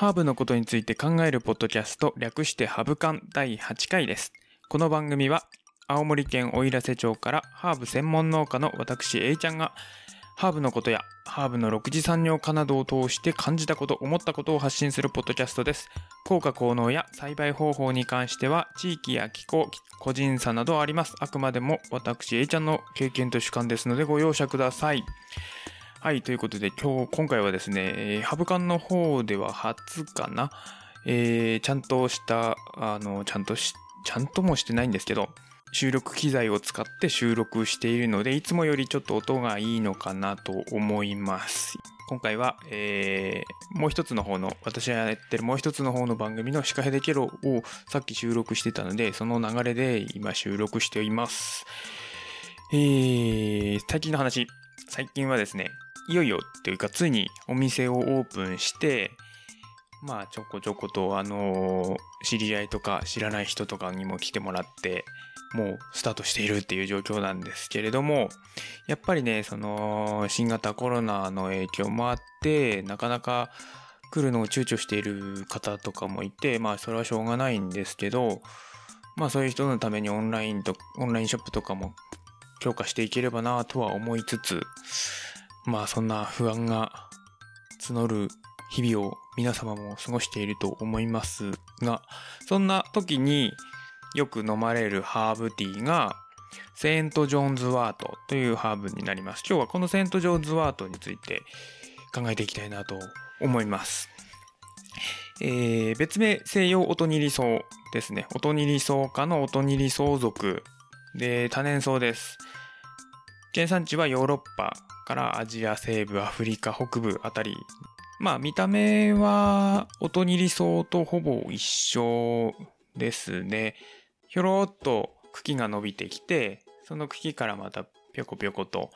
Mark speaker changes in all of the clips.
Speaker 1: ハーブのことについて考えるポッドキャスト略してハブカン第8回です。この番組は青森県おいらせ町からハーブ専門農家の私 A ちゃんがハーブのことやハーブの6次産業化などを通して感じたこと思ったことを発信するポッドキャストです。効果効能や栽培方法に関しては地域や気候、個人差などあります。あくまでも私 A ちゃんの経験と主観ですのでご容赦ください。はい、ということで今日、今回はですね、ハブカンの方では初かな、えーちゃんとした、あの、ちゃんとし、ちゃんともしてないんですけど、収録機材を使って収録しているので、いつもよりちょっと音がいいのかなと思います。今回は、えーもう一つの方の、私がやってるもう一つの方の番組のシカヘデケロをさっき収録してたので、その流れで今収録しています。えー、最近の話。最近はですね、いよいよっていうか、ついにお店をオープンして、まあ、ちょこちょこと、あの知り合いとか知らない人とかにも来てもらって、もうスタートしているっていう状況なんですけれども、やっぱりね、その、新型コロナの影響もあって、なかなか来るのを躊躇している方とかもいて、まあ、それはしょうがないんですけど、まあ、そういう人のためにオンラインと、オンラインショップとかも強化していければなとは思いつつ、まあそんな不安が募る日々を皆様も過ごしていると思いますが、そんな時によく飲まれるハーブティーがセント・ジョーンズワートというハーブになります。今日はこのセント・ジョーンズワートについて考えていきたいなと思います。えー別名西洋オトニリソウですね。オトニリソウ科のオトニリソウ属で多年草です。原産地はヨーロッパからアジア西部、アフリカ北部あたり。まあ見た目はオトニリソウとほぼ一緒ですね。ひょろっと茎が伸びてきて、その茎からまたぴょこぴょこと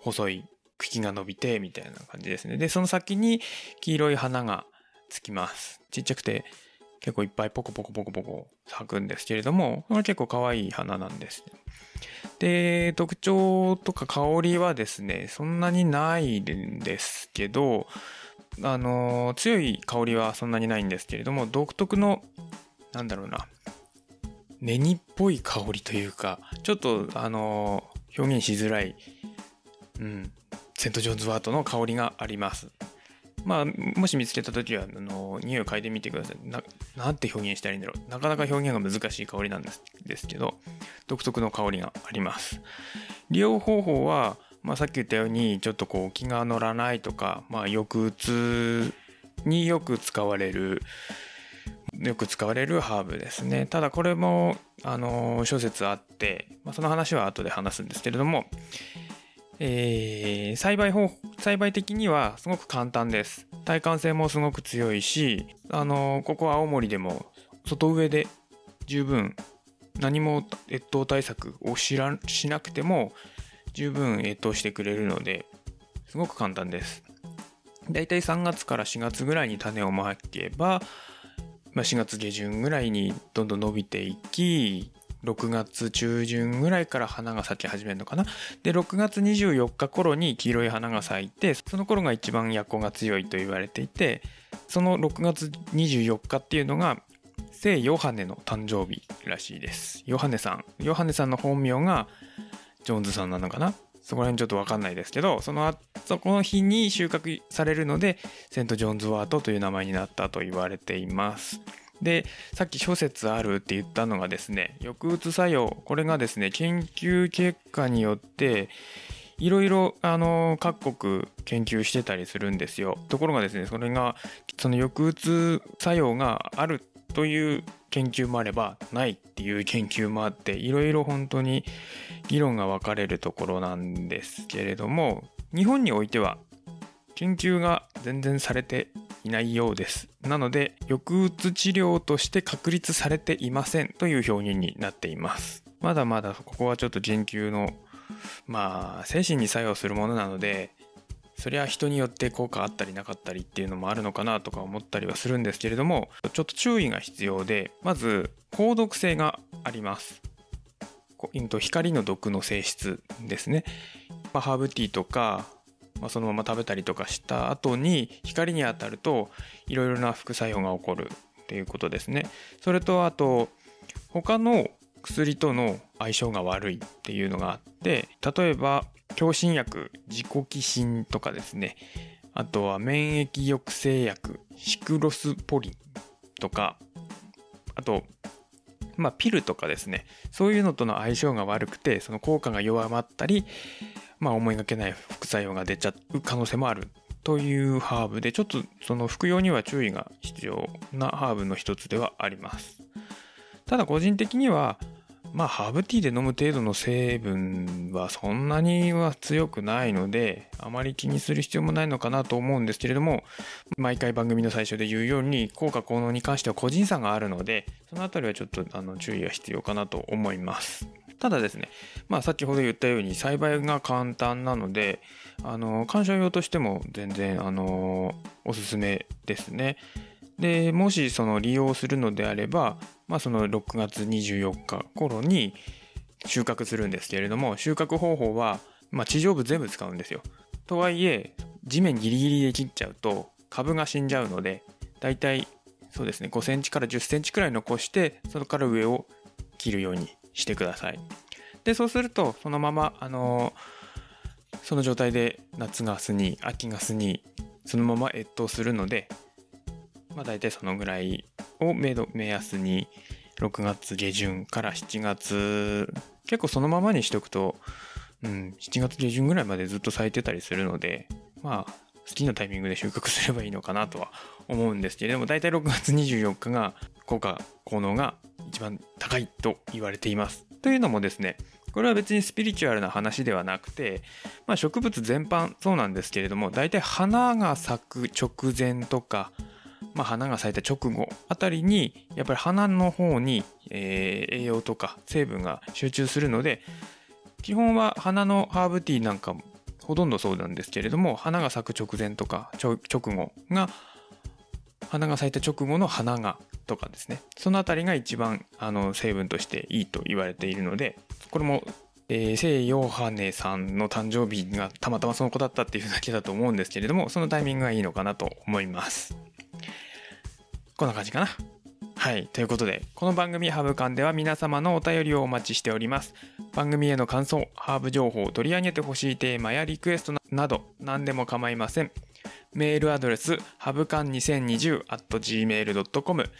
Speaker 1: 細い茎が伸びてみたいな感じですね。で、その先に黄色い花がつきます。ちっちゃくて結構いっぱいポコポコポコポコ咲くんですけれども、これ結構可愛い花なんです。で、特徴とか香りはですね、そんなにないんですけど、あの、強い香りはそんなにないんですけれども、独特の、なんだろうな、ネギっぽい香りというか、ちょっと、あの、表現しづらい、うん、セント・ジョーンズワートの香りがあります。まあ、もし見つけたときは、あの、匂いを嗅いでみてください。な、なんて表現したらいいんだろう。なかなか表現が難しい香りなんですですけど、独特の香りがあります。利用方法は、まあ、さっき言ったように、ちょっとこう、気が乗らないとか、まあ、抑うつによく使われる、よく使われるハーブですね。ただこれも、あの、諸説あって、まあ、その話は後で話すんですけれども、えー栽培方法、栽培的にはすごく簡単です。耐寒性もすごく強いし、あの、ここ青森でも外植えで十分何も越冬対策をしらしなくても十分越冬してくれるので、すごく簡単です。だいたい3月から4月ぐらいに種をまけば、まあ、4月下旬ぐらいにどんどん伸びていき、6月中旬ぐらいから花が咲き始めるのかな。で、6月24日頃に黄色い花が咲いて、その頃が一番夜行が強いと言われていて、その6月24日っていうのが、聖ヨハネの誕生日らしいです。ヨハネさん。ヨハネさんの本名が、ジョーンズさんなのかなそこら辺ちょっとわかんないですけど、そのあ、そこの日に収穫されるので、セント・ジョーンズワートという名前になったと言われています。で、さっき諸説あるって言ったのがですね、抑うつ作用。これがですね、研究結果によって、いろいろ、あの、各国研究してたりするんですよ。ところがですね、それが、その抑うつ作用があるという研究もあれば、ないっていう研究もあって、いろいろ本当に議論が分かれるところなんですけれども、日本においては、研究が全然されていないようです。なので、抑うつ治療として確立されていませんという表現になっています。まだまだここはちょっと研究の、まあ、精神に作用するものなので、そりゃ人によって効果あったりなかったりっていうのもあるのかなとか思ったりはするんですけれども、ちょっと注意が必要で、まず、高毒性があります。光の毒の性質ですね。まあ、ハーブティーとか、まあ、そのまま食べたりとかした後に光に当たるといろいろな副作用が起こるっていうことですね。それとあと他の薬との相性が悪いっていうのがあって例えば強心薬自己寄進とかですね。あとは免疫抑制薬シクロスポリンとか。あとまあピルとかですね。そういうのとの相性が悪くてその効果が弱まったりまあ思いがけない副作用が出ちゃう可能性もあるというハーブでちょっとその服用には注意が必要なハーブの一つではあります。ただ個人的にはまあハーブティーで飲む程度の成分はそんなには強くないのであまり気にする必要もないのかなと思うんですけれども毎回番組の最初で言うように効果効能に関しては個人差があるのでその辺りはちょっとあの注意が必要かなと思います。ただですね、まあ、先ほど言ったように栽培が簡単なのであの観賞用としても全然あのおすすめですねでもしその利用するのであればまあ、その6月24日頃に収穫するんですけれども収穫方法は、まあ、地上部全部使うんですよ。とはいえ地面ギリギリで切っちゃうと株が死んじゃうのでだいたいそうですね5センチから10センチくらい残してそこから上を切るようにしてください。でそうするとそのままあのその状態で夏が巣に秋が巣にそのまま越冬するのでまあ大体そのぐらいを目目安に6月下旬から7月結構そのままにしておくと、うん、7月下旬ぐらいまでずっと咲いてたりするのでまあ好きなタイミングで収穫すればいいのかなとは思うんですけれども大体6月24日が効果効能が一番高いと言われています。というのもですねこれは別にスピリチュアルな話ではなくて、まあ、植物全般そうなんですけれども大体花が咲く直前とかまあ、花が咲いた直後あたりにやっぱり花の方に、えー、栄養とか成分が集中するので基本は花のハーブティーなんかほとんどそうなんですけれども花が咲く直前とか直後が花が咲いた直後の花がとかですねその辺りが一番あの成分としていいと言われているのでこれもえー、聖ヨハネさんの誕生日がたまたまその子だったっていうだけだと思うんですけれどもそのタイミングがいいのかなと思いますこんな感じかな。はい。ということで、この番組ハブ館では皆様のお便りをお待ちしております。番組への感想、ハーブ情報を取り上げてほしいテーマやリクエストなど何でも構いません。メールアドレス、ハブカン 2020.gmail.com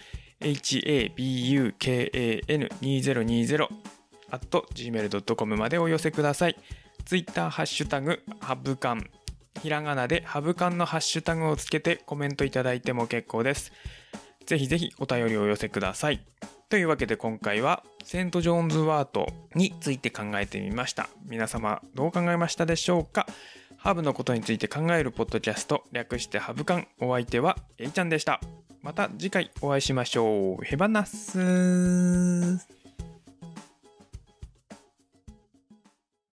Speaker 1: habukan2020 gmail.com までお寄せください。ツイッターハッシュタグ、ハブカン。ひらがなでハブカンのハッシュタグをつけてコメントいただいても結構です。ぜひぜひお便りを寄せください。というわけで今回はセント・ジョーンズ・ワートについて考えてみました。皆様どう考えましたでしょうか？ハーブのことについて考えるポッドキャスト略してハブカンお相手はえいちゃんでした。また次回お会いしましょう。ヘバナス